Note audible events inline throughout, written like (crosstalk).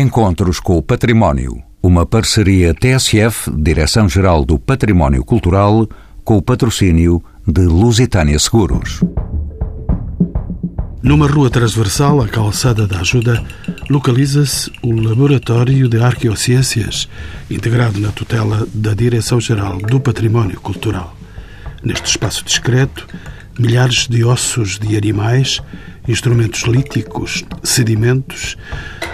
Encontros com o Património. Uma parceria TSF, Direção-Geral do Património Cultural, com o patrocínio de Lusitânia Seguros. Numa rua transversal à calçada da ajuda, localiza-se o Laboratório de Arqueociências, integrado na tutela da Direção-Geral do Património Cultural. Neste espaço discreto, milhares de ossos de animais, instrumentos líticos, sedimentos,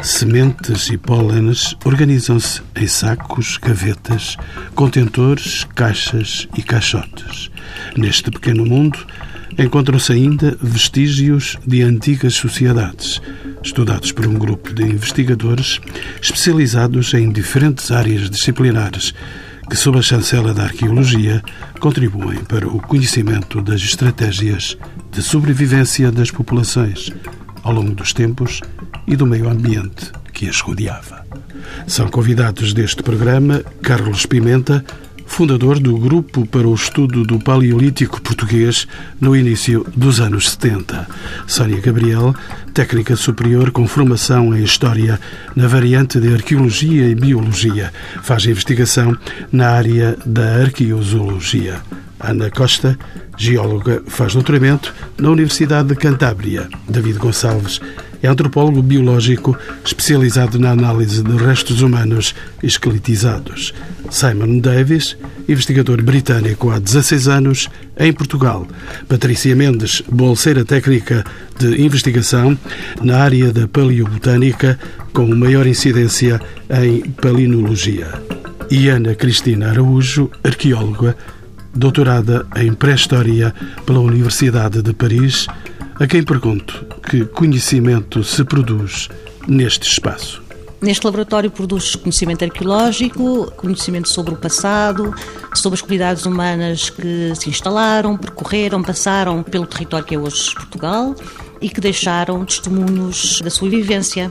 sementes e pólenes organizam-se em sacos, gavetas, contentores, caixas e caixotes. Neste pequeno mundo encontram-se ainda vestígios de antigas sociedades, estudados por um grupo de investigadores especializados em diferentes áreas disciplinares que, sob a chancela da arqueologia, contribuem para o conhecimento das estratégias de sobrevivência das populações ao longo dos tempos e do meio ambiente que as rodeava. São convidados deste programa Carlos Pimenta, fundador do Grupo para o Estudo do Paleolítico Português no início dos anos 70. Sónia Gabriel, técnica superior com formação em História na variante de Arqueologia e Biologia, faz investigação na área da Arqueozoologia. Ana Costa, geóloga, faz doutoramento na Universidade de Cantábria. David Gonçalves é antropólogo biológico especializado na análise de restos humanos esqueletizados. Simon Davis, investigador britânico há 16 anos em Portugal. Patrícia Mendes, bolseira técnica de investigação na área da paleobotânica, com maior incidência em palinologia. E Ana Cristina Araújo, arqueóloga, doutorada em pré-história pela Universidade de Paris, a quem pergunto que conhecimento se produz neste espaço. Neste laboratório produz conhecimento arqueológico, conhecimento sobre o passado, sobre as comunidades humanas que se instalaram, percorreram, passaram pelo território que é hoje Portugal e que deixaram testemunhos da sua vivência.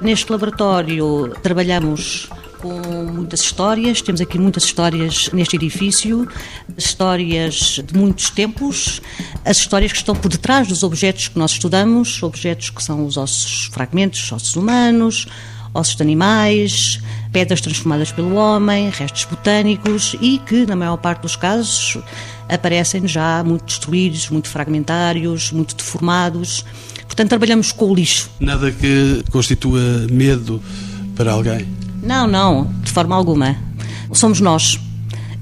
Neste laboratório trabalhamos com muitas histórias. Temos aqui muitas histórias neste edifício, histórias de muitos tempos, as histórias que estão por detrás dos objetos que nós estudamos, objetos que são os ossos fragmentos, ossos humanos, ossos de animais, pedras transformadas pelo homem, restos botânicos e que, na maior parte dos casos, aparecem já muito destruídos, muito fragmentários, muito deformados. Portanto, trabalhamos com o lixo. Nada que constitua medo para alguém? Não, não, de forma alguma. Somos nós.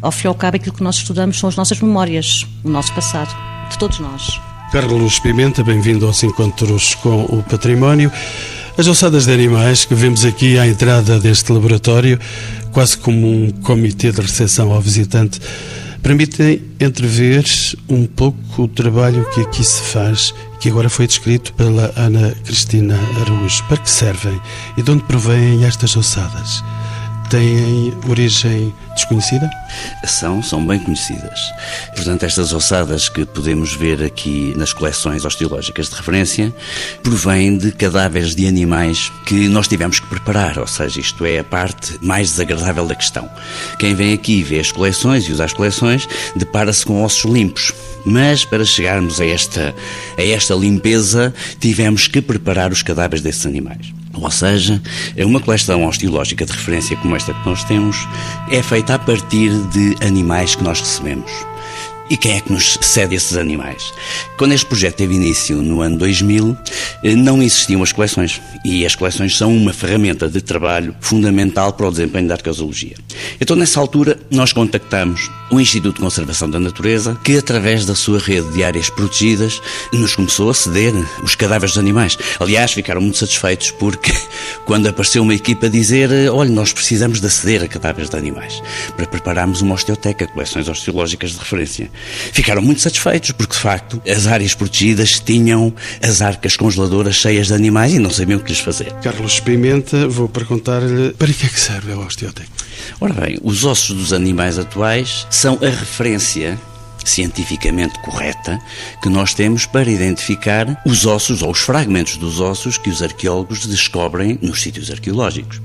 Ao fim e ao cabo, aquilo que nós estudamos são as nossas memórias, o nosso passado, de todos nós. Carlos Pimenta, bem-vindo aos Encontros com o Património. As ossadas de animais que vemos aqui à entrada deste laboratório, quase como um comitê de recepção ao visitante, permitem entrever um pouco o trabalho que aqui se faz, que agora foi descrito pela Ana Cristina Araújo. Para que servem e de onde provêm estas ossadas? têm origem desconhecida? São, são bem conhecidas. Portanto, estas ossadas que podemos ver aqui nas coleções osteológicas de referência provêm de cadáveres de animais que nós tivemos que preparar, ou seja, isto é a parte mais desagradável da questão. Quem vem aqui vê as coleções e usa as coleções depara-se com ossos limpos. Mas para chegarmos a esta, a esta limpeza, tivemos que preparar os cadáveres desses animais. Ou seja, uma coleção osteológica de referência como esta que nós temos é feita a partir de animais que nós recebemos. E quem é que nos cede esses animais? Quando este projeto teve início no ano 2000, eh, não existiam as coleções. E as coleções são uma ferramenta de trabalho fundamental para o desempenho da arqueologia. Então, nessa altura, nós contactamos o Instituto de Conservação da Natureza, que, através da sua rede de áreas protegidas, nos começou a ceder os cadáveres dos animais. Aliás, ficaram muito satisfeitos porque, (laughs) quando apareceu uma equipa a dizer: olha, nós precisamos de aceder a cadáveres de animais, para prepararmos uma osteoteca, coleções osteológicas de referência. Ficaram muito satisfeitos, porque de facto as áreas protegidas tinham as arcas congeladoras cheias de animais e não sabiam o que lhes fazer. Carlos Pimenta, vou perguntar-lhe para que é que serve a osteoteca? Ora bem, os ossos dos animais atuais são a referência cientificamente correta que nós temos para identificar os ossos ou os fragmentos dos ossos que os arqueólogos descobrem nos sítios arqueológicos.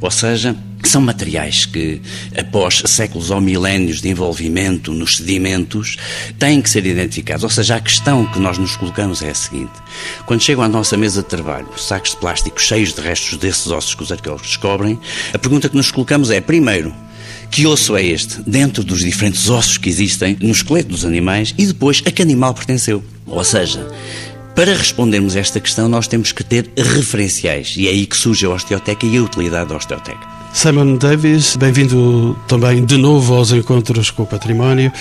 Ou seja, são materiais que, após séculos ou milénios de envolvimento nos sedimentos, têm que ser identificados. Ou seja, a questão que nós nos colocamos é a seguinte: quando chegam à nossa mesa de trabalho sacos de plástico cheios de restos desses ossos que os arqueólogos descobrem, a pergunta que nos colocamos é, primeiro, que osso é este dentro dos diferentes ossos que existem no esqueleto dos animais e depois a que animal pertenceu. Ou seja, para respondermos esta questão, nós temos que ter referenciais e é aí que surge a osteoteca e a utilidade da osteoteca. Simon Davis, bem-vindo também de novo aos encontros com o património.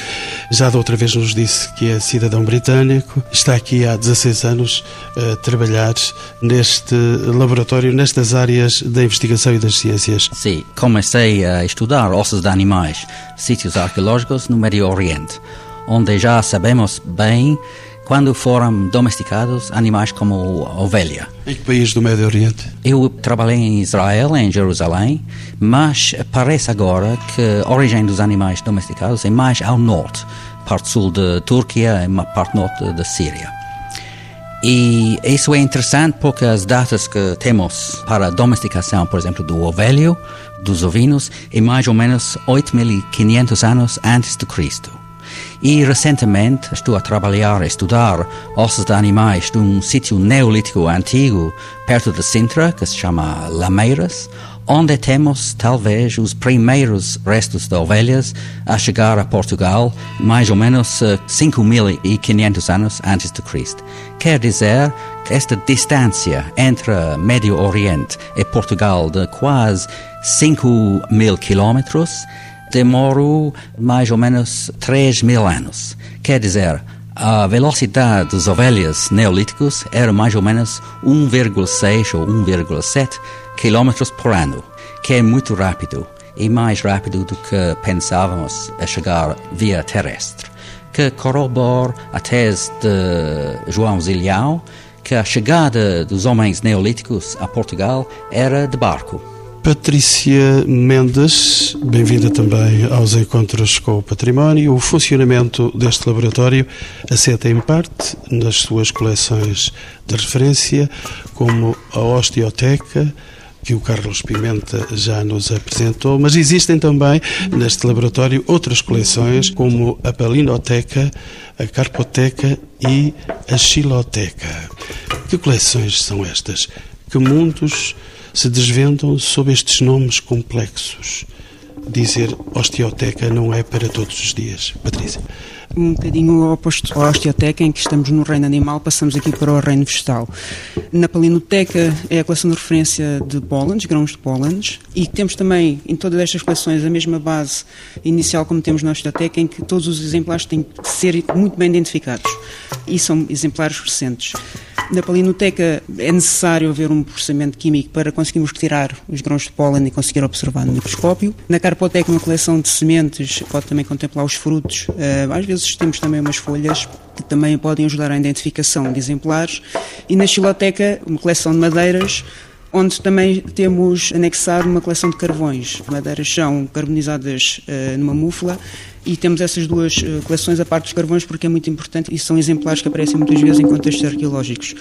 Já da outra vez nos disse que é cidadão britânico. Está aqui há 16 anos a trabalhar neste laboratório, nestas áreas da investigação e das ciências. Sim, comecei a estudar ossos de animais, sítios arqueológicos no Médio Oriente, onde já sabemos bem quando foram domesticados animais como a ovelha. Em que país do Médio Oriente? Eu trabalhei em Israel, em Jerusalém, mas parece agora que a origem dos animais domesticados é mais ao norte, parte sul da Turquia e parte norte da Síria. E isso é interessante porque as datas que temos para a domesticação, por exemplo, do ovelho, dos ovinos, é mais ou menos 8.500 anos antes de Cristo. E recentemente estou a trabalhar, a estudar ossos de animais de um sítio neolítico antigo perto de Sintra, que se chama Lameiras, onde temos talvez os primeiros restos de ovelhas a chegar a Portugal, mais ou menos 5.500 eh, anos antes de Cristo. Quer dizer que esta distância entre Médio Oriente e Portugal de quase 5 mil quilómetros demorou mais ou menos 3 mil anos. Quer dizer, a velocidade das ovelhas neolíticos era mais ou menos 1,6 ou 1,7 km por ano, que é muito rápido e mais rápido do que pensávamos a chegar via terrestre, que corrobora a tese de João Zilhão que a chegada dos homens neolíticos a Portugal era de barco. Patrícia Mendes, bem-vinda também aos Encontros com o Património. O funcionamento deste laboratório assenta em parte nas suas coleções de referência, como a Osteoteca, que o Carlos Pimenta já nos apresentou, mas existem também neste laboratório outras coleções, como a Palinoteca, a Carpoteca e a Xiloteca. Que coleções são estas? Que mundos se desvendam sob estes nomes complexos. Dizer osteoteca não é para todos os dias. Patrícia. Um bocadinho oposto à osteoteca, em que estamos no reino animal, passamos aqui para o reino vegetal. Na palinoteca é a coleção de referência de pólenes, grãos de pólenes, e temos também em todas estas coleções a mesma base inicial como temos na osteoteca, em que todos os exemplares têm que ser muito bem identificados. E são exemplares recentes. Na palinoteca é necessário haver um processamento químico para conseguirmos retirar os grãos de pólen e conseguir observar no microscópio. Na carpoteca, uma coleção de sementes, pode também contemplar os frutos. Eh, às vezes temos também umas folhas que também podem ajudar à identificação de exemplares. E na xiloteca, uma coleção de madeiras, onde também temos anexado uma coleção de carvões. As madeiras são carbonizadas uh, numa múfula e temos essas duas uh, coleções a parte dos carvões porque é muito importante e são exemplares que aparecem muitas vezes em contextos arqueológicos.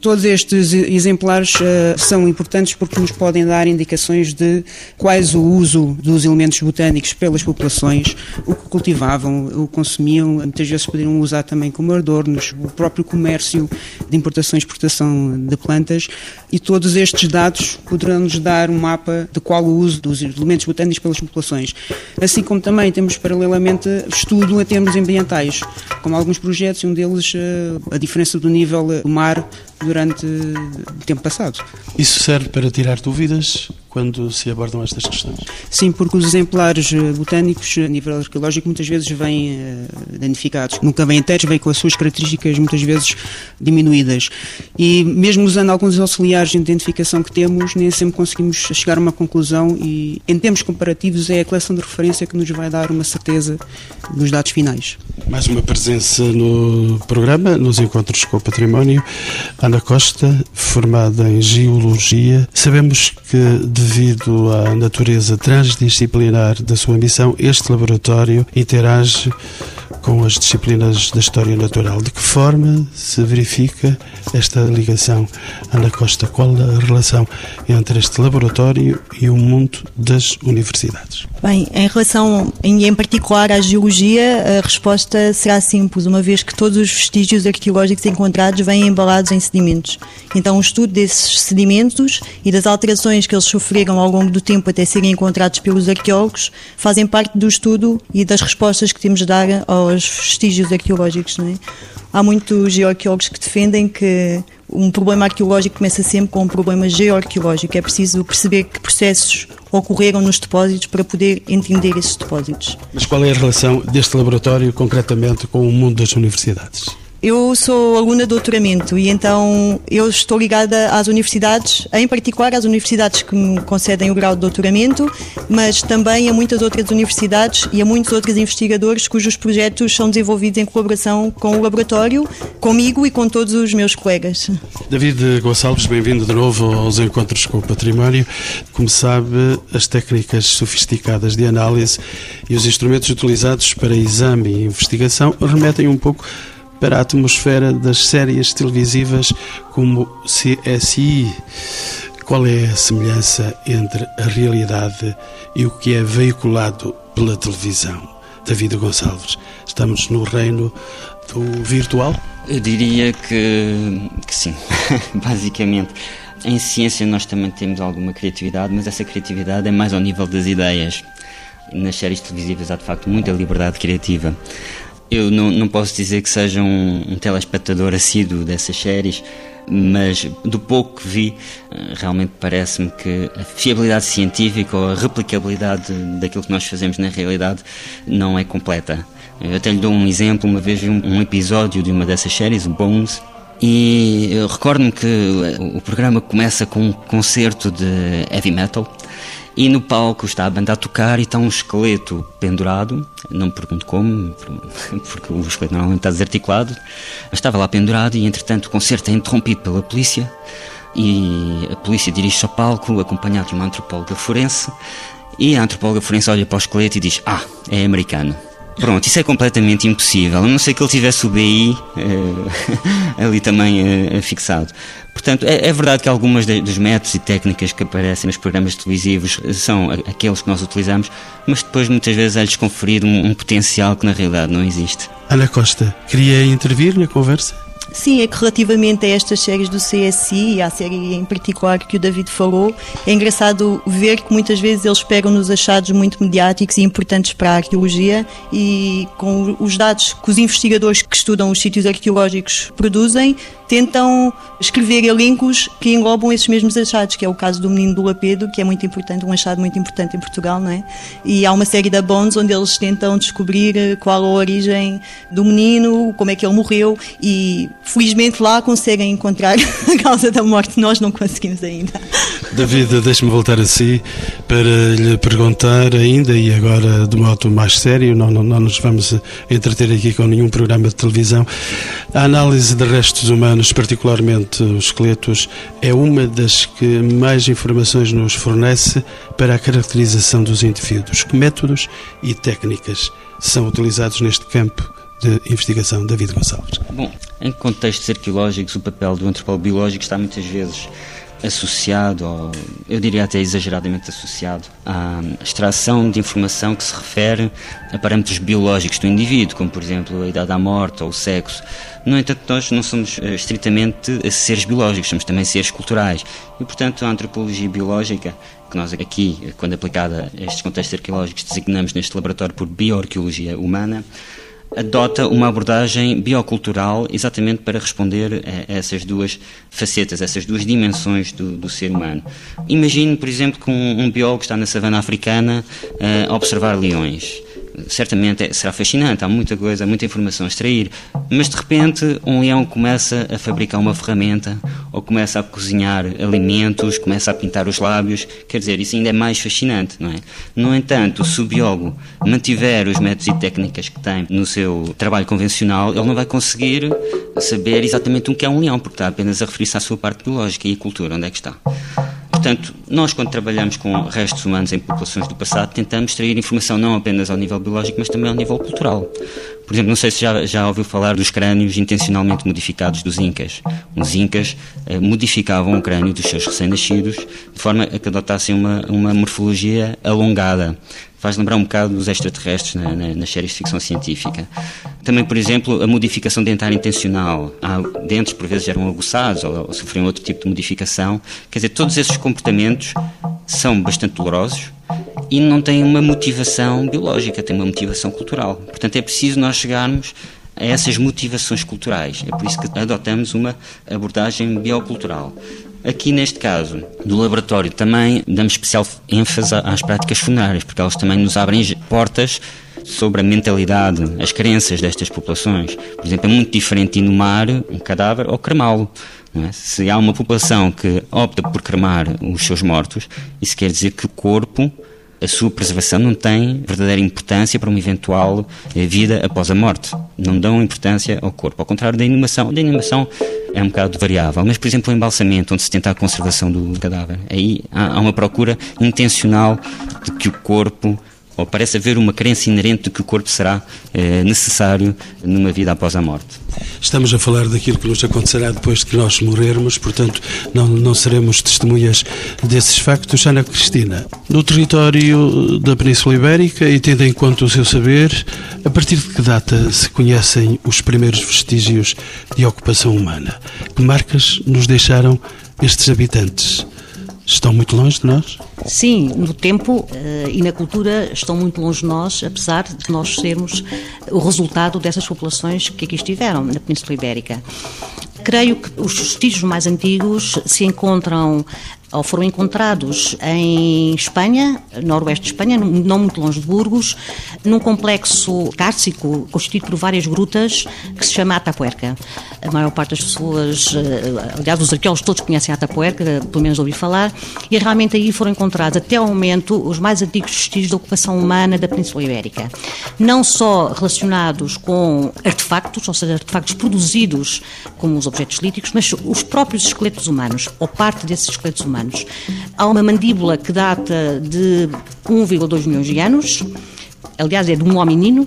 Todos estes exemplares uh, são importantes porque nos podem dar indicações de quais o uso dos elementos botânicos pelas populações, o que cultivavam, o que consumiam, muitas vezes poderiam usar também como adornos, o próprio comércio de importação e exportação de plantas e todos estes dados poderão nos dar um mapa de qual o uso dos elementos botânicos pelas populações. Assim como também temos paralelamente estudo a termos ambientais, como alguns projetos, um deles eh, a diferença do nível do mar durante o tempo passado. Isso serve para tirar dúvidas quando se abordam estas questões? Sim, porque os exemplares eh, botânicos a nível arqueológico muitas vezes vêm uh, danificados. Nunca vêm inteiros, vêm com as suas características muitas vezes diminuídas. E mesmo usando alguns auxiliares de identificação que temos, nem sempre conseguimos chegar a uma conclusão e em termos comparativos é a coleção de referência que nos vai dar uma certeza dos dados finais. Mais uma presença no programa, nos encontros com o património. Ana Costa, formada em Geologia. Sabemos que devido à natureza transdisciplinar da sua missão, este laboratório interage com as disciplinas da História Natural. De que forma se verifica esta ligação? Ana Costa, qual a relação entre este laboratório e o mundo das universidades? Bem, em relação, em, em particular, à geologia, a resposta será simples, uma vez que todos os vestígios arqueológicos encontrados vêm embalados em sedimentos. Então, o estudo desses sedimentos e das alterações que eles sofreram ao longo do tempo até serem encontrados pelos arqueólogos fazem parte do estudo e das respostas que temos de dar aos vestígios arqueológicos. Não é? Há muitos geoarqueólogos que defendem que um problema arqueológico começa sempre com um problema geoarqueológico. É preciso perceber que processos ocorreram nos depósitos para poder entender esses depósitos. Mas qual é a relação deste laboratório concretamente com o mundo das universidades? Eu sou aluna de doutoramento e então eu estou ligada às universidades, em particular às universidades que me concedem o grau de doutoramento, mas também a muitas outras universidades e a muitos outros investigadores cujos projetos são desenvolvidos em colaboração com o laboratório, comigo e com todos os meus colegas. David Gonçalves, bem-vindo de novo aos Encontros com o Património. Como sabe, as técnicas sofisticadas de análise e os instrumentos utilizados para exame e investigação remetem um pouco para a atmosfera das séries televisivas como CSI. Qual é a semelhança entre a realidade e o que é veiculado pela televisão? David Gonçalves, estamos no reino do virtual? Eu diria que, que sim, (laughs) basicamente. Em ciência nós também temos alguma criatividade, mas essa criatividade é mais ao nível das ideias. Nas séries televisivas há de facto muita liberdade criativa. Eu não, não posso dizer que seja um, um telespectador assíduo dessas séries, mas do pouco que vi, eh, realmente parece-me que a fiabilidade científica ou a replicabilidade daquilo que nós fazemos na realidade não é completa. Eu até lhe dou um exemplo, uma vez vi um, episódio de uma dessas séries, o Bones, e recordo-me que o programa começa com um concerto de heavy metal e no palco está a banda a tocar e está um esqueleto pendurado, não me pergunto como, (laughs) porque o esqueleto normalmente está desarticulado, mas estava lá pendurado e entretanto o concerto é interrompido pela polícia. E a polícia dirige-se ao palco acompanhado de uma antropóloga forense. E a antropóloga forense olha para o esqueleto e diz, ah, é americano. Pronto, isso é completamente impossível, a não ser que ele tivesse o BI eh, (laughs) ali também eh, fixado. Portanto, é, é, verdade que algumas de, dos métodos e técnicas que aparecem nos programas televisivos são aqueles que nós utilizamos, mas depois muitas vezes é-lhes conferido um, um potencial que na realidade não existe. Ana Costa, queria intervir na conversa? Sim, é que relativamente a estas séries do CSI e à série em particular que o David falou, é engraçado ver que muitas vezes eles pegam nos achados muito mediáticos e importantes para a arqueologia e com os dados que os investigadores que estudam os sítios arqueológicos produzem, tentam escrever elencos que englobam esses mesmos achados, que é o caso do menino do Lapedo, que é muito importante, um achado muito importante em Portugal, não é? E há uma série da Bones onde eles tentam descobrir eh, qual a origem do menino, como é que ele morreu e felizmente lá conseguem encontrar (laughs) a causa da morte, nós não conseguimos ainda. David, deixe-me voltar a si para lhe perguntar ainda, e agora de modo mais sério, não, não, não nos vamos entreter aqui com nenhum programa de televisão, a análise de restos humanos, particularmente os esqueletos, é uma das que mais informações nos fornece para a caracterização dos indivíduos. Que métodos e técnicas são utilizados neste campo de investigação, David Gonçalves? Bom, em contextos arqueológicos, o papel do antropólogo biológico está muitas vezes associado, ou eu diria até exageradamente associado, à extração de informação que se refere a parâmetros biológicos do indivíduo, como por exemplo a idade à morte ou o sexo. No entanto, nós não somos eh, estritamente seres biológicos, somos também seres culturais. E, portanto, a antropologia biológica, que nós aqui, quando aplicada a estes contextos arqueológicos, designamos neste laboratório por bioarqueologia humana, adota uma abordagem biocultural exatamente para responder a essas duas facetas, essas duas dimensões do, do ser humano. Imagine, por exemplo, que um, um biólogo está na savana africana uh, a observar leões certamente será fascinante, há muita coisa, muita informação a extrair, mas de repente um leão começa a fabricar uma ferramenta ou começa a cozinhar alimentos, começa a pintar os lábios, quer dizer, isso ainda é mais fascinante, não é? No entanto, se o biólogo mantiver os métodos e técnicas que tem no seu trabalho convencional, ele não vai conseguir saber exatamente o que é um leão, porque está apenas a referir-se à sua parte biológica e a cultura, onde é que está. Portanto, nós quando trabalhamos com restos humanos em populações do passado, tentamos extrair informação não apenas ao nível biológico, mas também ao nível cultural. Por exemplo, não sei se já, já ouviu falar dos crânios intencionalmente modificados dos Incas. Os Incas eh, modificavam o crânio dos seus recém-nascidos de forma a que adotassem uma, uma morfologia alongada faz lembrar um bocado dos extraterrestres na, na, nas séries de ficção científica. Também, por exemplo, a modificação dentária intencional. Há dentes, por vezes, eram aguçados ou, ou sofriam outro tipo de modificação. Quer dizer, todos esses comportamentos são bastante dolorosos e não têm uma motivação biológica, têm uma motivação cultural. Portanto, é preciso nós chegarmos a essas motivações culturais. É por isso que adotamos uma abordagem biocultural. Aqui neste caso do laboratório também damos especial ênfase às práticas funerárias, porque elas também nos abrem portas sobre a mentalidade, as crenças destas populações. Por exemplo, é muito diferente inumar um cadáver ou cremá-lo. É? Se há uma população que opta por cremar os seus mortos, isso quer dizer que o corpo a sua preservação não tem verdadeira importância para uma eventual eh, vida após a morte. Não dão importância ao corpo. Ao contrário da inumação. Da inumação é um bocado variável, mas, por exemplo, o embalsamento, onde se tenta a conservação do cadáver, aí há uma procura intencional de que o corpo ou parece haver uma crença inerente de que o corpo será eh, necessário numa vida após a morte. Estamos a falar daquilo que nos acontecerá depois de que nós morrermos, portanto, não, não seremos testemunhas desses factos. Ana Cristina, no território da Península Ibérica e tendo em conta o seu saber, a partir de que data se conhecem os primeiros vestígios de ocupação humana? Que marcas nos deixaram estes habitantes? Estão muito longe de nós? Sim, no tempo uh, e na cultura estão muito longe de nós, apesar de nós sermos o resultado dessas populações que aqui estiveram, na Península Ibérica. Creio que os vestígios mais antigos se encontram ou foram encontrados em Espanha, noroeste de Espanha, não muito longe de Burgos, num complexo cárcico constituído por várias grutas que se chama Atapuerca. A maior parte das pessoas, eh, aliás, os arqueólogos todos conhecem Atapuerca, pelo menos ouvi falar, e realmente aí foram encontrados, até ao momento, os mais antigos vestígios da ocupação humana da Península Ibérica. Não só relacionados com artefactos, ou seja, artefactos produzidos como os objetos líticos, mas os próprios esqueletos humanos, ou parte desses esqueletos humanos humanos. Há uma mandíbula que data de 1,2 milhões de anos, aliás, é de um hominino,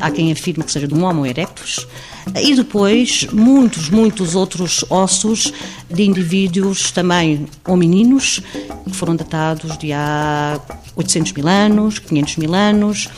há quem afirme que seja de um Homo erectus, e depois muitos, muitos outros ossos de indivíduos também homininos, que foram datados de há 800 mil anos, 500 mil anos,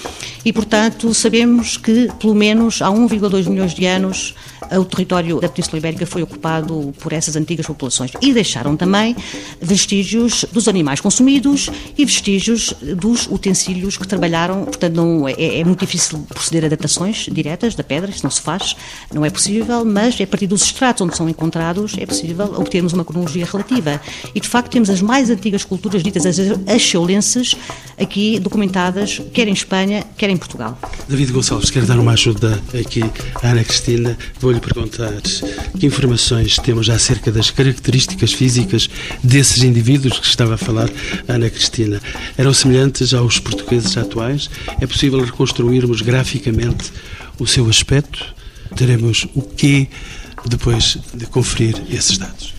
e portanto sabemos que pelo menos há 1,2 milhões de anos o território da Península Ibérica foi ocupado por essas antigas populações. E deixaram também vestígios dos animais consumidos e vestígios dos utensílios que trabalharam. Portanto, não, é, é muito difícil proceder a datações diretas da pedra, isso não se faz, não é possível, mas é a partir dos estratos onde são encontrados é possível obtermos uma cronologia relativa. E de facto temos as mais antigas culturas ditas as axeulenses aqui documentadas, quer em Espanha, quer em Portugal. David Gonçalves, quer dar uma ajuda aqui à Ana Cristina. Vou-lhe perguntar que informações temos acerca das características físicas desses indivíduos que estava a falar Ana Cristina. Eram semelhantes aos portugueses atuais? É possível reconstruirmos graficamente o seu aspecto? Teremos o quê depois de conferir esses dados?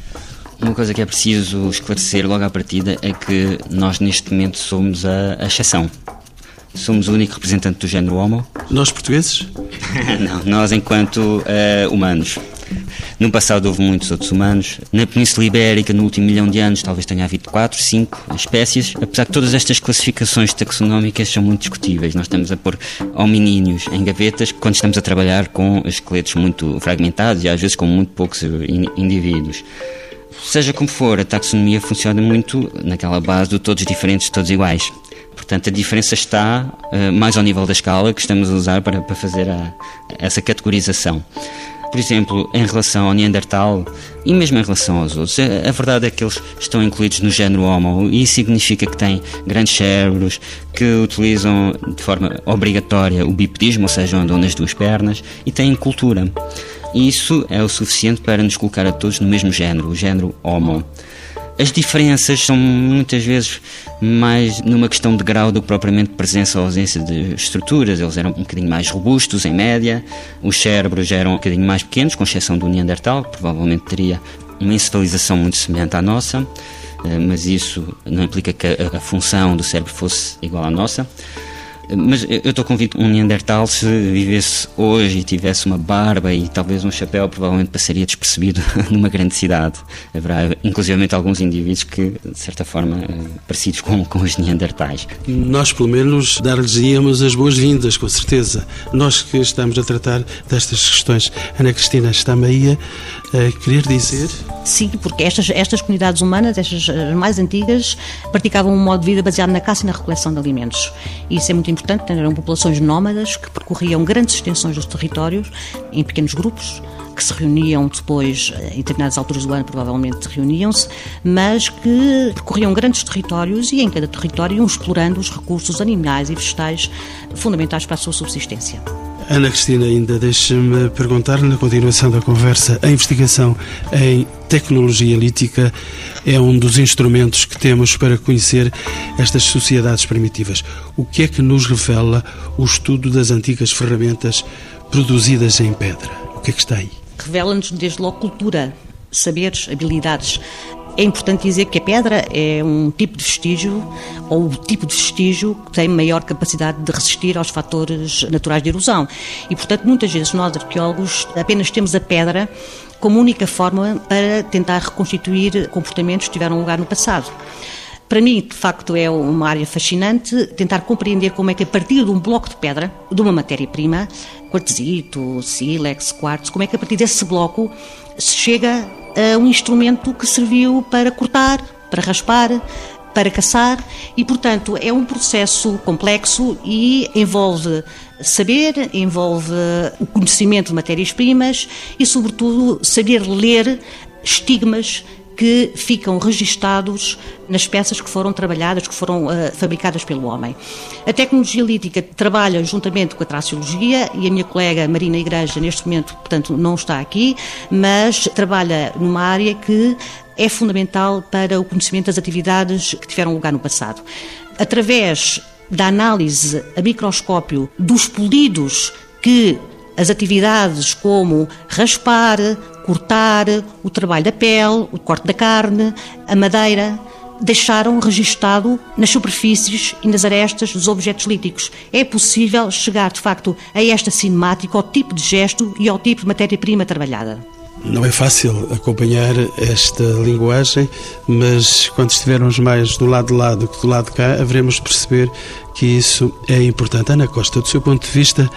Uma coisa que é preciso esclarecer logo à partida é que nós neste momento somos a, a exceção. Somos o único representante do género Homo. Nós portugueses? (laughs) Não, nós enquanto uh, humanos. No passado houve muitos outros humanos. Na Península Ibérica, no último milhão de anos, talvez tenha havido 4, 5 espécies. Apesar de todas estas classificações taxonómicas são muito discutíveis. Nós estamos a pôr hominíneos em gavetas quando estamos a trabalhar com esqueletos muito fragmentados e às vezes com muito poucos indivíduos. Seja como for, a taxonomia funciona muito naquela base de todos diferentes, todos iguais. Portanto, a diferença está uh, mais ao nível da escala que estamos a usar para, para fazer a, essa categorização. Por exemplo, em relação ao Neandertal e mesmo em relação aos outros, a, verdade é que eles estão incluídos no género Homo e isso significa que têm grandes cérebros, que utilizam de forma obrigatória o bipedismo, ou seja, andam nas duas pernas, e têm cultura. E isso é o suficiente para nos colocar a todos no mesmo género, o género Homo. As diferenças são muitas vezes mais numa questão de grau do que propriamente presença ou ausência de estruturas. Eles eram um bocadinho mais robustos, em média, os cérebros eram um bocadinho mais pequenos, com exceção do Neandertal, que provavelmente teria uma encefalização muito semelhante à nossa, eh, mas isso não implica que a função do cérebro fosse igual à nossa. Mas eu estou convicto que um Neandertal, se vivesse hoje e tivesse uma barba e talvez um chapéu, provavelmente passaria despercebido (laughs) numa grande cidade. Haverá, inclusive, alguns indivíduos que, de certa forma, eh, parecidos com, com os Neandertais. Nós, pelo menos, dar-lhes íamos as boas-vindas, com certeza. Nós que estamos a tratar destas questões. Ana Cristina, está-me querer dizer? Sim, porque estas, estas comunidades humanas, estas mais antigas, praticavam um modo de vida baseado na caça e na recoleção de alimentos. Isso é muito importante, eram populações nómadas que percorriam grandes extensões dos territórios em pequenos grupos, que se reuniam depois, em determinadas alturas do ano, provavelmente reuniam-se, mas que percorriam grandes territórios e em cada território iam explorando os recursos animais e vegetais fundamentais para a sua subsistência. Ana Cristina, ainda deixe-me perguntar, na continuação da conversa, a investigação em tecnologia lítica é um dos instrumentos que temos para conhecer estas sociedades primitivas. O que é que nos revela o estudo das antigas ferramentas produzidas em pedra? O que é que está aí? Revela-nos desde logo cultura, saberes, habilidades. É importante dizer que a pedra é um tipo de vestígio, ou o tipo de vestígio que tem maior capacidade de resistir aos fatores naturais de erosão. E, portanto, muitas vezes nós, arqueólogos, apenas temos a pedra como única forma para tentar reconstituir comportamentos que tiveram lugar no passado. Para mim, de facto, é uma área fascinante tentar compreender como é que, a partir de um bloco de pedra, de uma matéria-prima, quartzito, sílex, quartzo, como é que, a partir desse bloco, se chega uh, um instrumento que serviu para cortar, para raspar, para caçar e, portanto, é um processo complexo e envolve saber, envolve o conhecimento de matérias-primas e, sobretudo, saber ler estigmas que ficam registados nas peças que foram trabalhadas, que foram uh, fabricadas pelo homem. A tecnologia lítica trabalha juntamente com a traciologia e a minha colega Marina Igreja, neste momento, portanto, não está aqui, mas trabalha numa área que é fundamental para o conhecimento das atividades que tiveram lugar no passado. Através da análise a microscópio dos polidos que as atividades como raspar, cortar, o trabalho da pele, o corte da carne, a madeira, deixaram registado nas superfícies e nas arestas dos objetos líticos. É possível chegar, de facto, a esta cinemática, ao tipo de gesto e ao tipo de matéria-prima trabalhada. Não é fácil acompanhar esta linguagem, mas quando estivermos mais do lado de lá do que do lado de cá, haveremos de perceber que isso é importante. Ana Costa, do seu ponto de vista,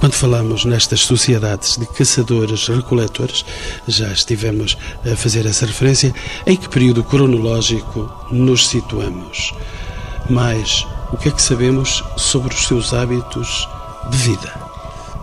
quando falamos nestas sociedades de caçadores-recoletores, já estivemos a fazer essa referência, em que período cronológico nos situamos? Mais, o que é que sabemos sobre os seus hábitos de vida?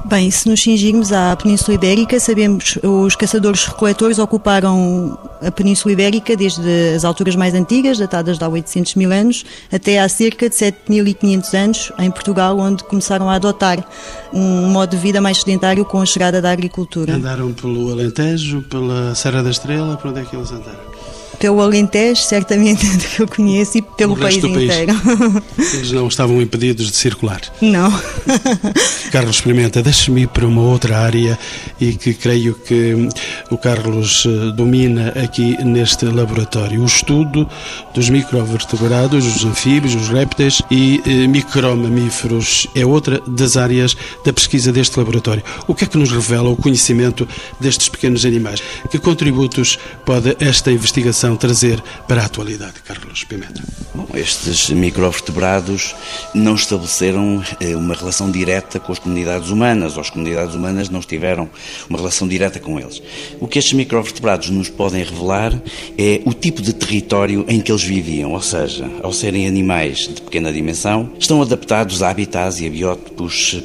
Bem, se nos cingirmos à Península Ibérica, sabemos que os caçadores-recoletores ocuparam a Península Ibérica desde as alturas mais antigas, datadas há 800 mil anos, até há cerca de 7.500 anos, em Portugal, onde começaram a adotar um modo de vida mais sedentário com a chegada da agricultura. Andaram pelo Alentejo, pela Serra da Estrela, para onde é que eles andaram? Pelo Alentejo, certamente, do (laughs) que eu conheço, e pelo país, país inteiro. (laughs) Eles não estavam impedidos de circular? Não. (laughs) Carlos Pimenta, deixe-me ir para uma outra área e que creio que o Carlos eh, domina aqui neste laboratório. O estudo dos microvertebrados, os anfíbios, os répteis e eh, micromamíferos é outra das áreas da pesquisa deste laboratório. O que é que nos revela o conhecimento destes pequenos animais? Que contributos pode esta investigação trazer para a atualidade, Carlos Pimenta? Bom, estes microvertebrados não estabeleceram eh, uma relação direta com as comunidades humanas, ou as comunidades humanas não tiveram uma relação direta com eles. O que estes microvertebrados nos podem revelar é o tipo de território em que eles viviam, ou seja, ao serem animais de pequena dimensão, estão adaptados a habitats e a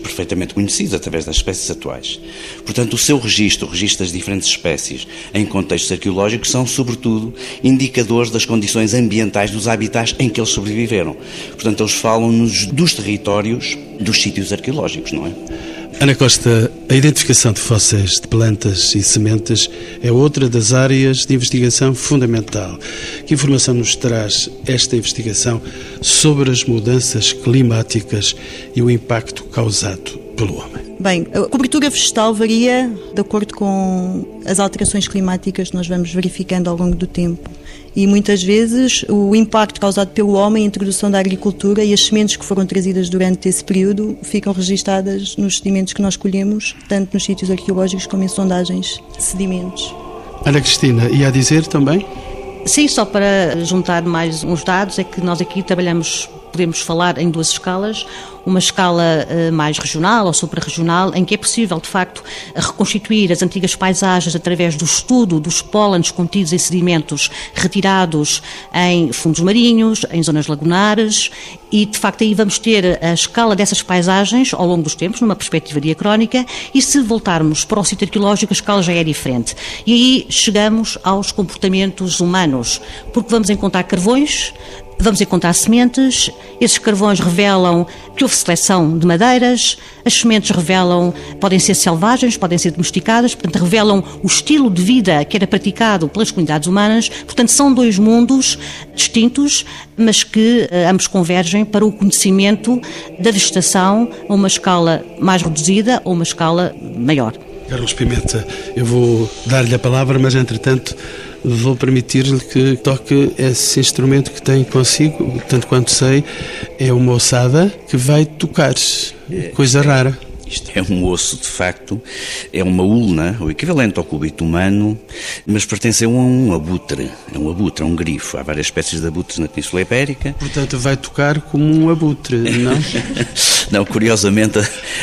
perfeitamente conhecidos através das espécies atuais. Portanto, o seu registro, o registro das diferentes espécies em contextos arqueológicos, são, sobretudo, indicadores das condições ambientais dos habitats em que eles sobreviveram. Portanto, eles falam-nos dos territórios dos sítios arqueológicos, não é? Ana Costa, a identificação de fósseis de plantas e sementes é outra das áreas de investigação fundamental. Que informação nos traz esta investigação sobre as mudanças climáticas e o impacto causado pelo homem? Bem, a cobertura vegetal varia de acordo com as alterações climáticas que nós vamos verificando ao longo do tempo. E muitas vezes o impacto causado pelo homem, a introdução da agricultura e as sementes que foram trazidas durante esse período ficam registadas nos sedimentos que nós colhemos, tanto nos sítios arqueológicos como em sondagens de sedimentos. Ana Cristina, ia dizer também? Sim, só para juntar mais uns dados, é que nós aqui trabalhamos, podemos falar em duas escalas. Uma escala uh, mais regional ou suprarregional, em que é possível, de facto, reconstituir as antigas paisagens através do estudo dos pólenes contidos em sedimentos retirados em fundos marinhos, em zonas lagunares, e, de facto, aí vamos ter a escala dessas paisagens ao longo dos tempos, numa perspectiva diacrónica, e se voltarmos para o sítio arqueológico, a escala já é diferente. E aí chegamos aos comportamentos humanos, porque vamos encontrar carvões, Vamos encontrar sementes, esses carvões revelam que houve seleção de madeiras, as sementes revelam, podem ser selvagens, podem ser domesticadas, portanto, revelam o estilo de vida que era praticado pelas comunidades humanas. Portanto, são dois mundos distintos, mas que eh, ambos convergem para o conhecimento da vegetação a uma escala mais reduzida ou uma escala maior. Carlos Pimenta, eu vou dar-lhe a palavra, mas entretanto vou permitir-lhe que toque esse instrumento que tem consigo, tanto quanto sei, é uma ossada que vai tocar, coisa rara. Isto é um osso, de facto, é uma ulna, o equivalente ao cúbito humano, mas pertence a um abutre. É um abutre, é um grifo. Há várias espécies de abutres na Península Ibérica. Portanto, vai tocar como um abutre, não? (laughs) não, curiosamente,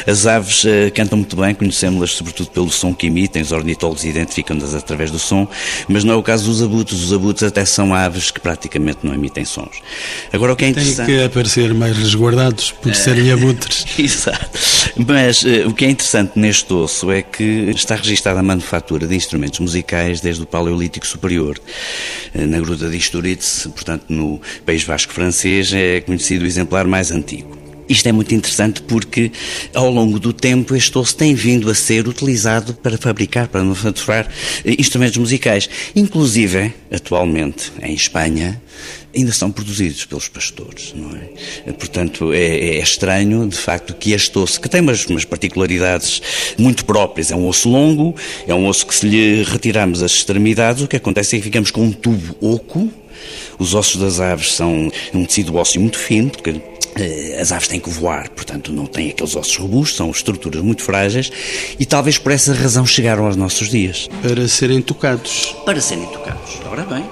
as aves uh, cantam muito bem, conhecemos-las sobretudo pelo som que emitem, os ornitólogos identificam-nas através do som, mas não é o caso dos abutres. Os abutres até são aves que praticamente não emitem sons. Agora, o que é interessante... Tem que aparecer mais resguardados por serem abutres. (laughs) Exato. Mas uh, o que é interessante neste osso é que está registada a manufatura de instrumentos musicais desde o Paleolítico Superior. Uh, na Gruta de Isturitz, portanto no País Vasco francês, é conhecido o exemplar mais antigo. Isto é muito interessante porque, ao longo do tempo, este osso tem vindo a ser utilizado para fabricar, para manufaturar eh, instrumentos musicais. Inclusive, atualmente, em Espanha, ainda são produzidos pelos pastores, não é? Portanto, é, é estranho, de facto, que este osso, que tem umas, umas, particularidades muito próprias, é um osso longo, é um osso que se lhe retirarmos as extremidades, o que acontece é que ficamos com um tubo oco, os ossos das aves são um tecido ósseo muito fino, porque eh, as aves têm que voar, portanto não têm aqueles ossos robustos, são estruturas muito frágeis e talvez por essa razão chegaram aos nossos dias. Para serem tocados. Para serem tocados. Ora bem,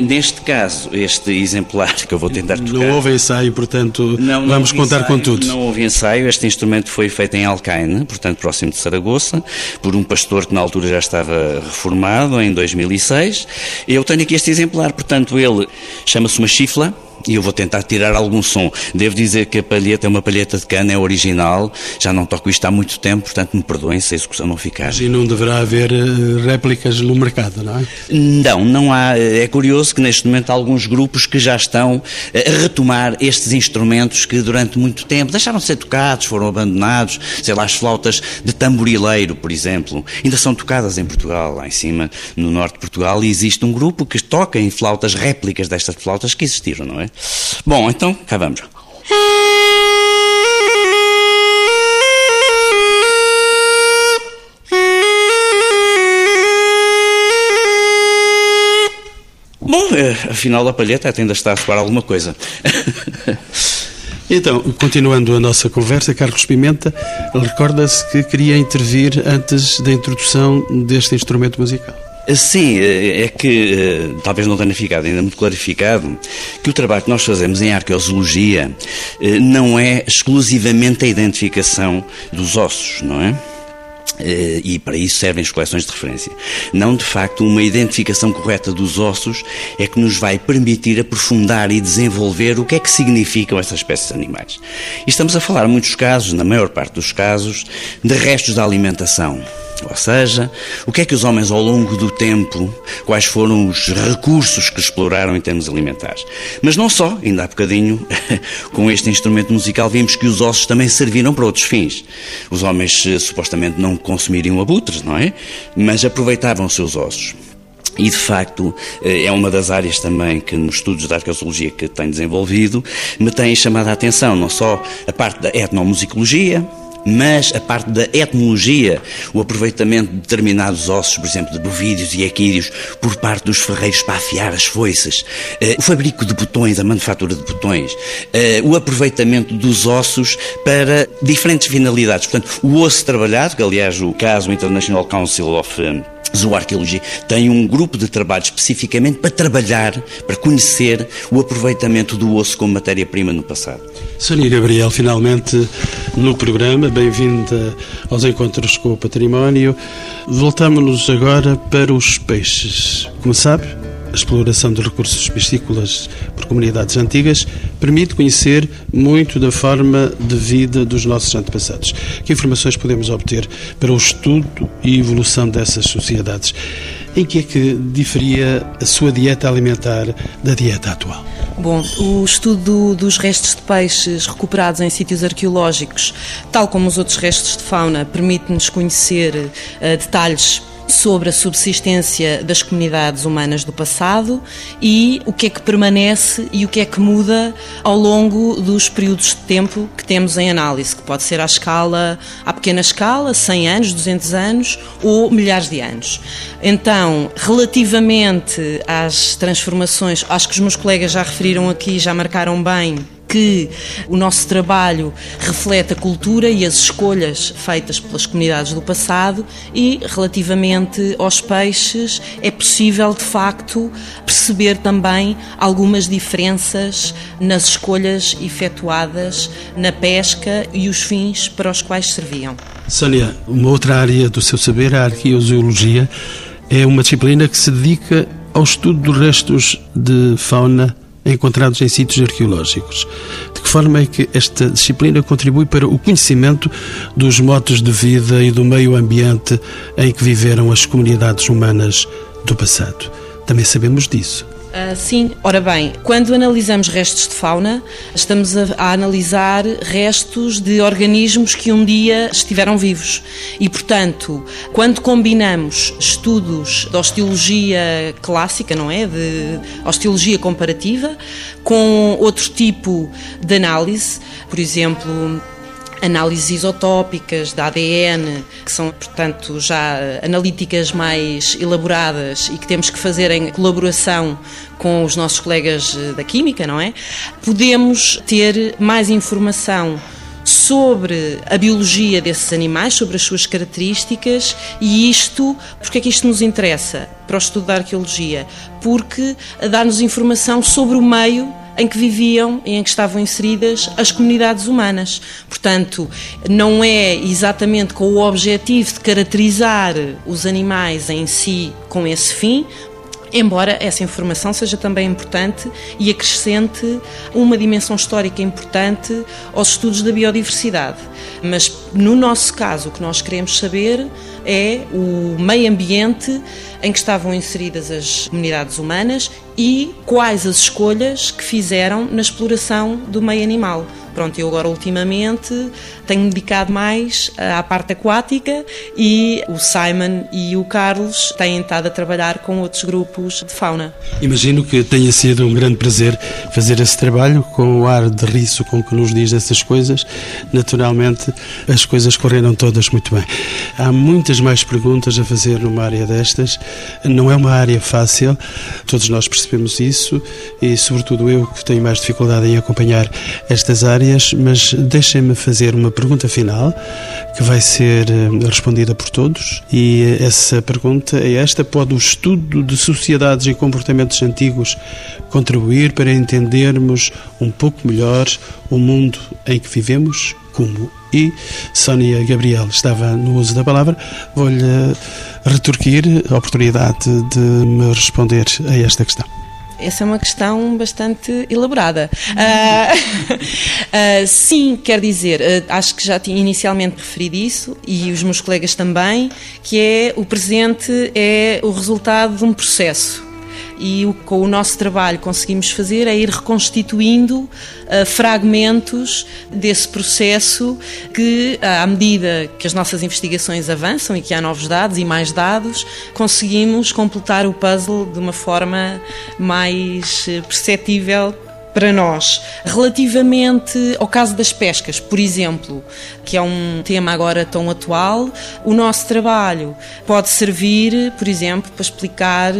neste caso, este exemplar que eu vou tentar tocar... Não houve ensaio, portanto, não, não vamos contar ensaio, com tudo. Não houve ensaio, este instrumento foi feito em Alcaine, portanto, próximo de Saragoça, por um pastor que na altura já estava reformado, em 2006. Eu tenho aqui este exemplar, portanto, ele chama-se uma chifla, e eu vou tentar tirar algum som. Devo dizer que a palheta é uma palheta de cana, é original, já não toco isto há muito tempo, portanto me perdoem se a execução não ficar. E não deverá haver eh, réplicas no mercado, não é? Não, não há. É curioso que neste momento há alguns grupos que já estão eh, a retomar estes instrumentos que durante muito tempo deixaram de ser tocados, foram abandonados, sei lá, as flautas de tamborileiro, por exemplo, ainda são tocadas em Portugal, lá em cima, no norte de Portugal, e existe um grupo que toca em flautas réplicas destas flautas que existiram, não é? Bom, então cá vamos. Bom, é, afinal a palheta ainda está a soar alguma coisa. (laughs) Então, continuando a nossa conversa, Carlos Pimenta recorda-se que queria intervir antes da introdução deste instrumento musical. Sim, eh, é que eh, talvez não tenha ficado ainda muito clarificado que o trabalho que nós fazemos em arqueologia eh, não é exclusivamente a identificação dos ossos, não é? E para isso servem as coleções de referência. Não, de facto, uma identificação correta dos ossos é que nos vai permitir aprofundar e desenvolver o que é que significam essas espécies animais. E estamos a falar, em muitos casos, na maior parte dos casos, de restos da alimentação ou seja, o que é que os homens ao longo do tempo, quais foram os recursos que exploraram em termos alimentares. Mas não só, ainda há bocadinho, (laughs) com este instrumento musical, vimos que os ossos também serviram para outros fins. Os homens eh, supostamente não consumiriam abutres, não é? Mas aproveitavam seus ossos. E, de facto, eh, é uma das áreas também que, nos estudos da arqueologia que tenho desenvolvido, me tem chamado a atenção, não só a parte da etnomusicologia, mas a parte da etnologia, o aproveitamento de determinados ossos, por exemplo, de bovídeos e equídeos, por parte dos ferreiros para afiar as foices, eh, o fabrico de botões, a manufatura de botões, eh, o aproveitamento dos ossos para diferentes finalidades. Portanto, o osso trabalhado, que aliás o caso International Council of eh, Zooarqueologia tem um grupo de trabalho especificamente para trabalhar, para conhecer o aproveitamento do osso como matéria-prima no passado. Sónia Gabriel, finalmente no programa, bem-vinda aos Encontros com o Património. Voltamos-nos agora para os peixes. Como sabe, a exploração de recursos piscícolas por comunidades antigas permite conhecer muito da forma de vida dos nossos antepassados. Que informações podemos obter para o estudo e evolução dessas sociedades? Em que é que diferia a sua dieta alimentar da dieta atual? Bom, o estudo dos restos de peixes recuperados em sítios arqueológicos, tal como os outros restos de fauna, permite-nos conhecer uh, detalhes sobre a subsistência das comunidades humanas do passado e o que é que permanece e o que é que muda ao longo dos períodos de tempo que temos em análise, que pode ser à escala, à pequena escala, 100 anos, 200 anos ou milhares de anos. Então, relativamente às transformações, acho que os meus colegas já referiram aqui, já marcaram bem que o nosso trabalho reflete a cultura e as escolhas feitas pelas comunidades do passado e, relativamente aos peixes, é possível, de facto, perceber também algumas diferenças nas escolhas efetuadas na pesca e os fins para os quais serviam. Sónia, uma outra área do seu saber, a arqueozoologia, é uma disciplina que se dedica ao estudo dos restos de fauna encontrados em sítios arqueológicos. De que forma é que esta disciplina contribui para o conhecimento dos modos de vida e do meio ambiente em que viveram as comunidades humanas do passado? Também sabemos disso. Uh, sim, ora bem, quando analisamos restos de fauna, estamos a, a, analisar restos de organismos que um dia estiveram vivos. E, portanto, quando combinamos estudos de osteologia clássica, não é? De osteologia comparativa, com outro tipo de análise, por exemplo, análises isotópicas da ADN, que são, portanto, já analíticas mais elaboradas e que temos que fazer em colaboração com os nossos colegas eh, da Química, não é? Podemos ter mais informação sobre a biologia desses animais, sobre as suas características e isto, porque é que isto nos interessa para o estudo da arqueologia? Porque dá-nos informação sobre o meio em que viviam e em que estavam inseridas as comunidades humanas. Portanto, não é exatamente com o objetivo de caracterizar os animais em si com esse fim, Embora essa informação seja também importante e acrescente uma dimensão histórica importante aos estudos da biodiversidade. Mas no nosso caso, o que nós queremos saber é o meio ambiente em que estavam inseridas as comunidades humanas e quais as escolhas que fizeram na exploração do meio animal. Pronto, eu agora ultimamente tenho dedicado mais à parte aquática e o Simon e o Carlos têm estado a trabalhar com outros grupos de fauna. Imagino que tenha sido um grande prazer fazer esse trabalho com o ar de riso com que nos diz essas coisas. Naturalmente, as coisas correram todas muito bem. Há muitas mais perguntas a fazer numa área destas. Não é uma área fácil, todos nós percebemos isso e, sobretudo, eu que tenho mais dificuldade em acompanhar estas áreas mas deixem-me fazer uma pergunta final que vai ser eh, respondida por todos. E essa pergunta é esta: pode o estudo de sociedades e comportamentos antigos contribuir para entendermos um pouco melhor o mundo em que vivemos? Como? E Sónia Gabriel estava no uso da palavra. Vou-lhe retorquir a oportunidade de me responder a esta questão. Essa é uma questão bastante elaborada. Uh, uh, (laughs) sim, quer dizer, uh, acho que já tinha inicialmente referido isso e os meus colegas também, que é o presente é o resultado de um processo e o, com o nosso trabalho conseguimos fazer é ir reconstituindo uh, fragmentos desse processo que, à medida que as nossas investigações avançam e que há novos dados e mais dados, conseguimos completar o puzzle de uma forma mais eh, perceptível para nós. Relativamente ao caso das pescas, por exemplo, que é um tema agora tão atual, o nosso trabalho pode servir, por exemplo, para explicar,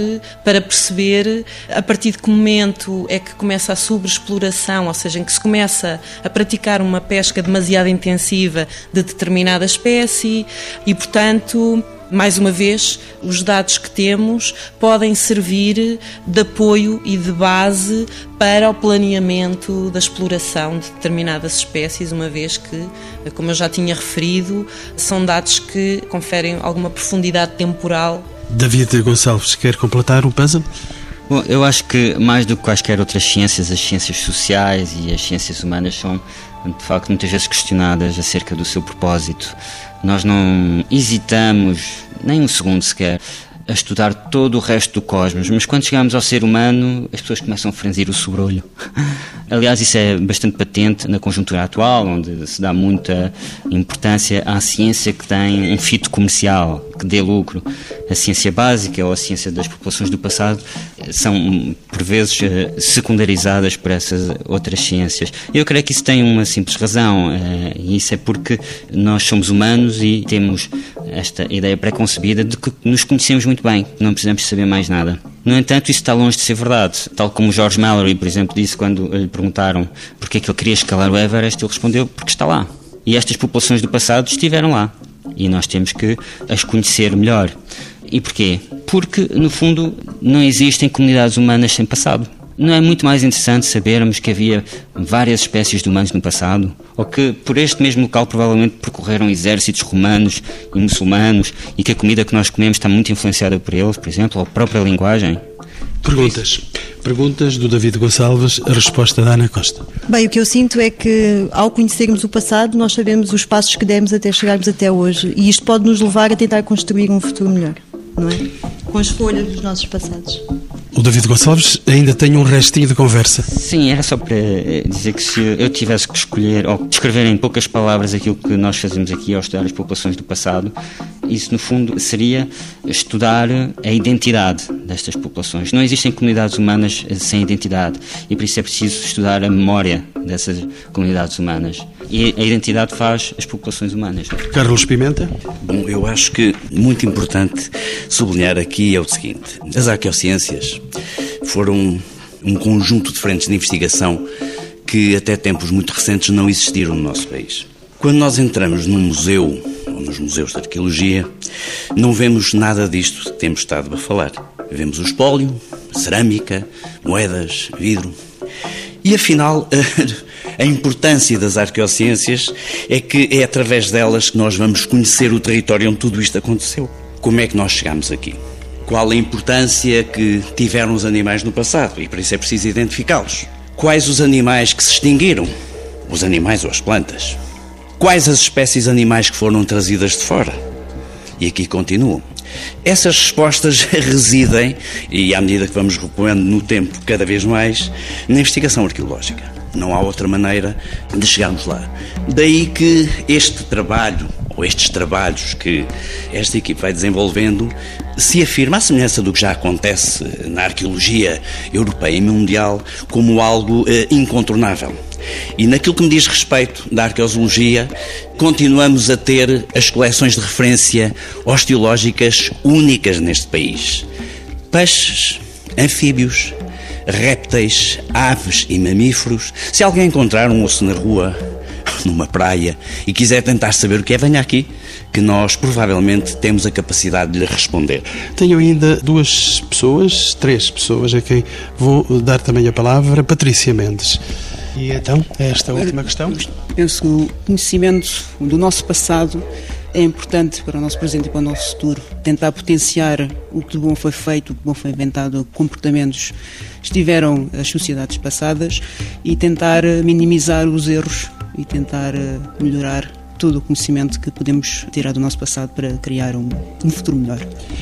para perceber a partir de que momento é que começa a sobreexploração, ou seja, em que se começa a praticar uma pesca demasiado intensiva de determinada espécie e, portanto, mais uma vez, os dados que temos podem servir de apoio e de base para o planeamento da exploração de determinadas espécies, uma vez que, como eu já tinha referido, são dados que conferem alguma profundidade temporal. David Gonçalves, quer completar o puzzle? Bom, eu acho que mais do que quaisquer outras ciências, as ciências sociais e as ciências humanas são, de facto, muitas vezes questionadas acerca do seu propósito. Nós não hesitamos nem um segundo sequer a estudar todo o resto do cosmos, mas quando chegamos ao ser humano, as pessoas começam a franzir o sobrolho. (laughs) Aliás, isso é bastante patente na conjuntura atual, onde se dá muita importância à ciência que tem um fito comercial, que dê lucro. A ciência básica ou a ciência das populações do passado são, por vezes, eh, secundarizadas por essas outras ciências. Eu creio que isso tem uma simples razão, eh, e isso é porque nós somos humanos e temos esta ideia preconcebida de que nos conhecemos muito bem, não precisamos saber mais nada. No entanto, isso está longe de ser verdade. Tal como George Mallory, por exemplo, disse quando lhe perguntaram porque é que ele queria escalar o Everest, ele respondeu porque está lá. E estas populações do passado estiveram lá. E nós temos que as conhecer melhor. E porquê? Porque, no fundo, não existem comunidades humanas sem passado. Não é muito mais interessante sabermos que havia várias espécies de humanos no passado? Ou que por este mesmo local provavelmente percorreram exércitos romanos e muçulmanos e que a comida que nós comemos está muito influenciada por eles, por exemplo, ou a própria linguagem? Perguntas. Perguntas do David Gonçalves, a resposta da Ana Costa. Bem, o que eu sinto é que ao conhecermos o passado, nós sabemos os passos que demos até chegarmos até hoje e isto pode nos levar a tentar construir um futuro melhor, não é? Com as escolhas dos nossos passados. O David Gonçalves ainda tem um restinho de conversa. Sim, era só para eh, dizer que se eu tivesse que escolher ou descrever em poucas palavras aquilo que nós fazemos aqui ao estudar as populações do passado, isso no fundo seria estudar a identidade destas populações. Não existem comunidades humanas sem identidade e por isso é preciso estudar a memória dessas comunidades humanas. E a identidade faz as populações humanas. Carlos Pimenta? Bom, eu acho que muito importante sublinhar aqui é o seguinte: as arqueociências foram um conjunto de frentes de investigação que até tempos muito recentes não existiram no nosso país. Quando nós entramos num museu ou nos museus de arqueologia, não vemos nada disto que temos estado a falar. Vemos o espólio, cerâmica, moedas, vidro. E afinal, (laughs) a importância das arqueociências é que é através delas que nós vamos conhecer o território onde tudo isto aconteceu. Como é que nós chegamos aqui? Qual a importância que tiveram os animais no passado? E para isso é preciso identificá-los. Quais os animais que se extinguiram? Os animais ou as plantas? Quais as espécies animais que foram trazidas de fora? E aqui continuam. Essas respostas (laughs) residem, e à medida que vamos recuando no tempo cada vez mais, na investigação arqueológica. Não há outra maneira de chegarmos lá. Daí que este trabalho, ou estes trabalhos que esta equipe vai desenvolvendo, se afirma, à semelhança do que já acontece na arqueologia europeia e mundial, como algo eh, incontornável. E naquilo que me diz respeito da arqueologia, continuamos a ter as coleções de referência osteológicas únicas neste país. Peixes, anfíbios, répteis, aves e mamíferos. Se alguém encontrar um osso na rua, (laughs) numa praia, e quiser tentar saber o que é, venha aqui, que nós provavelmente temos a capacidade de lhe responder. Tenho ainda duas pessoas, três pessoas a quem vou dar também a palavra. Patrícia Mendes. E então, esta última questão? Penso que o conhecimento do nosso passado é importante para o nosso presente e para o nosso futuro. Tentar potenciar o que de bom foi feito, o que de bom foi inventado, que comportamentos estiveram as sociedades passadas e tentar minimizar os erros e tentar melhorar todo o conhecimento que podemos tirar do nosso passado para criar um, um futuro melhor.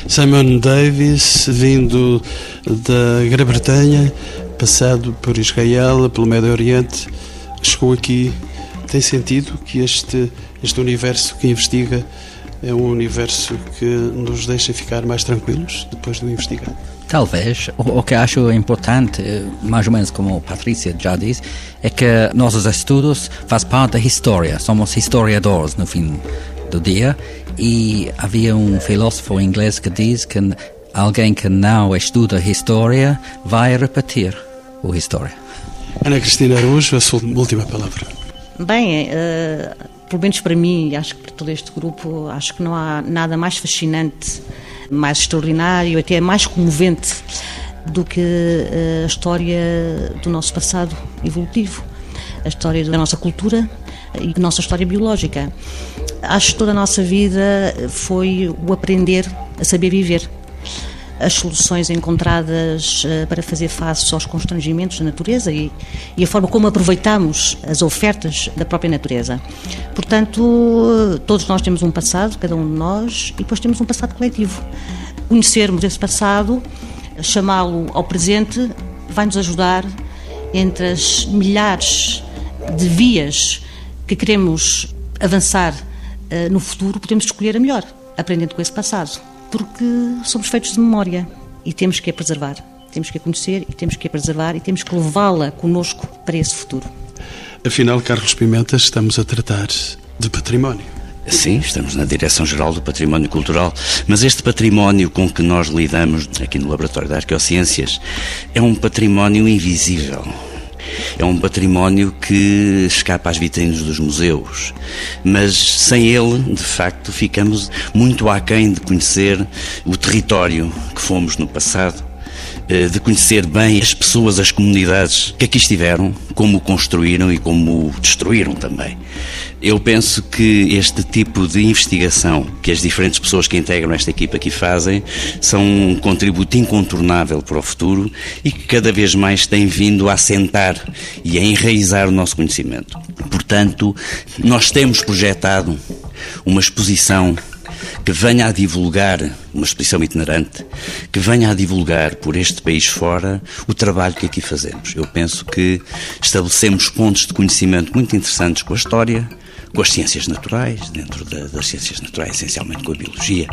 Simon Davis, vindo da Grã-Bretanha, passado por Israel, pelo Médio Oriente, chegou aqui. Tem sentido que este, este universo que investiga é um universo que nos deixa ficar mais tranquilos depois de o investigar? Talvez. O, o, que acho importante, mais ou menos como a Patrícia já disse, é que nossos estudos fazem parte da história. Somos historiadores no fim do dia. E havia um filósofo inglês que diz que alguém que não estuda história vai repetir a história. Ana Cristina Araújo, a sua última palavra. Bem, uh, pelo menos para mim, acho que para todo este grupo, acho que não há nada mais fascinante mais extraordinário, até mais comovente do que eh, a história do nosso passado evolutivo, a história da nossa cultura e da nossa história biológica. Acho que toda a nossa vida foi o aprender a saber viver. As soluções encontradas eh, para fazer face aos constrangimentos da natureza e, e a forma como aproveitamos as ofertas da própria natureza. Portanto, todos nós temos um passado, cada um de nós, e depois temos um passado coletivo. Conhecermos esse passado, chamá-lo ao presente, vai nos ajudar entre as milhares de vias que queremos avançar uh, no futuro, podemos escolher a melhor, aprendendo com esse passado. Porque somos feitos de memória e temos que a preservar. Temos que a conhecer e temos que a preservar e temos que levá-la conosco para esse futuro. Afinal, Carlos Pimenta, estamos a tratar de património. Sim, estamos na Direção-Geral do Património Cultural, mas este património com que nós lidamos aqui no Laboratório de Arqueociências é um património invisível. É um património que escapa às vitrines dos museus, mas sem ele, de facto, ficamos muito aquém de conhecer o território que fomos no passado eh, de conhecer bem as pessoas, as comunidades que aqui estiveram, como o construíram e como o destruíram também. Eu penso que este tipo de investigação que as diferentes pessoas que integram esta equipa aqui fazem são um contributo incontornável para o futuro e que cada vez mais tem vindo a assentar e a enraizar o nosso conhecimento. Portanto, nós temos projetado uma exposição que venha a divulgar, uma exposição itinerante, que venha a divulgar por este país fora o trabalho que aqui fazemos. Eu penso que estabelecemos pontos de conhecimento muito interessantes com a história, com as ciências naturais, dentro da, das ciências naturais, essencialmente com a biologia,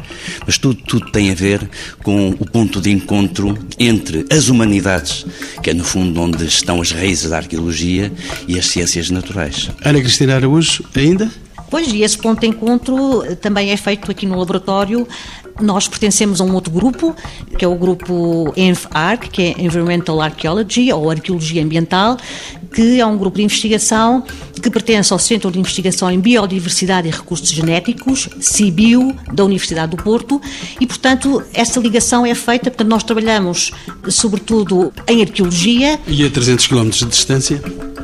mas tudo, tudo tem a ver com o ponto de encontro entre as humanidades, que é no fundo onde estão as raízes da arqueologia, e as ciências naturais. Ana Cristina Araújo, ainda? Pois, e esse ponto de encontro também é feito aqui no laboratório. Nós pertencemos a um outro grupo, que é o grupo ENVARC, que é Environmental Archaeology, ou Arqueologia Ambiental, que é um grupo de investigação que pertence ao Centro de Investigação em Biodiversidade e Recursos Genéticos, CIBIO, da Universidade do Porto, e, portanto, essa ligação é feita, portanto, nós trabalhamos, sobretudo, em arqueologia. E a 300 km de distância?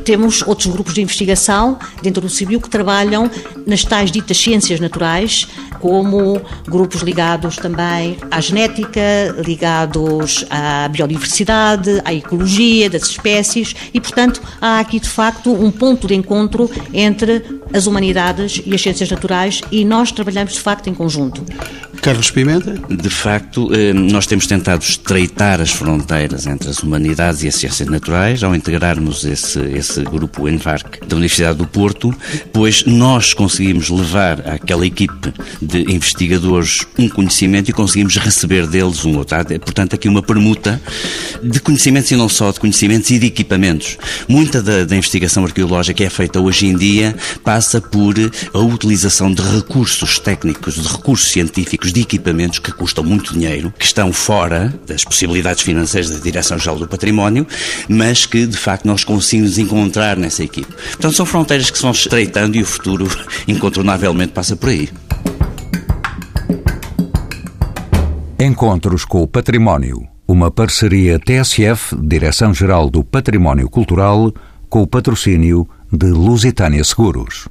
Temos outros grupos de investigação dentro do CIBIO que trabalham nas tais ditas ciências naturais, como grupos ligados também à genética, ligados à biodiversidade, à ecologia das espécies e, portanto, há aqui de facto um ponto de encontro entre as humanidades e as ciências naturais e nós trabalhamos de facto em conjunto. Carlos Pimenta? De facto, eh, nós temos tentado estreitar as fronteiras entre as humanidades e as ciências naturais ao integrarmos esse, esse grupo ENVARC da Universidade do Porto, pois nós conseguimos levar àquela equipe de investigadores um conhecimento e conseguimos receber deles um outro. Há, portanto, aqui uma permuta de conhecimentos e não só de conhecimentos e de equipamentos. Muita da, da investigação arqueológica que é feita hoje em dia passa por a utilização de recursos técnicos, de recursos científicos de equipamentos que custam muito dinheiro, que estão fora das possibilidades financeiras da Direção-Geral do Património, mas que de facto nós conseguimos encontrar nessa equipe. Portanto, são fronteiras que se vão estreitando e o futuro (laughs) incontornavelmente passa por aí. Encontros com o Património. Uma parceria TSF, Direção-Geral do Património Cultural, com o patrocínio de Lusitânia Seguros.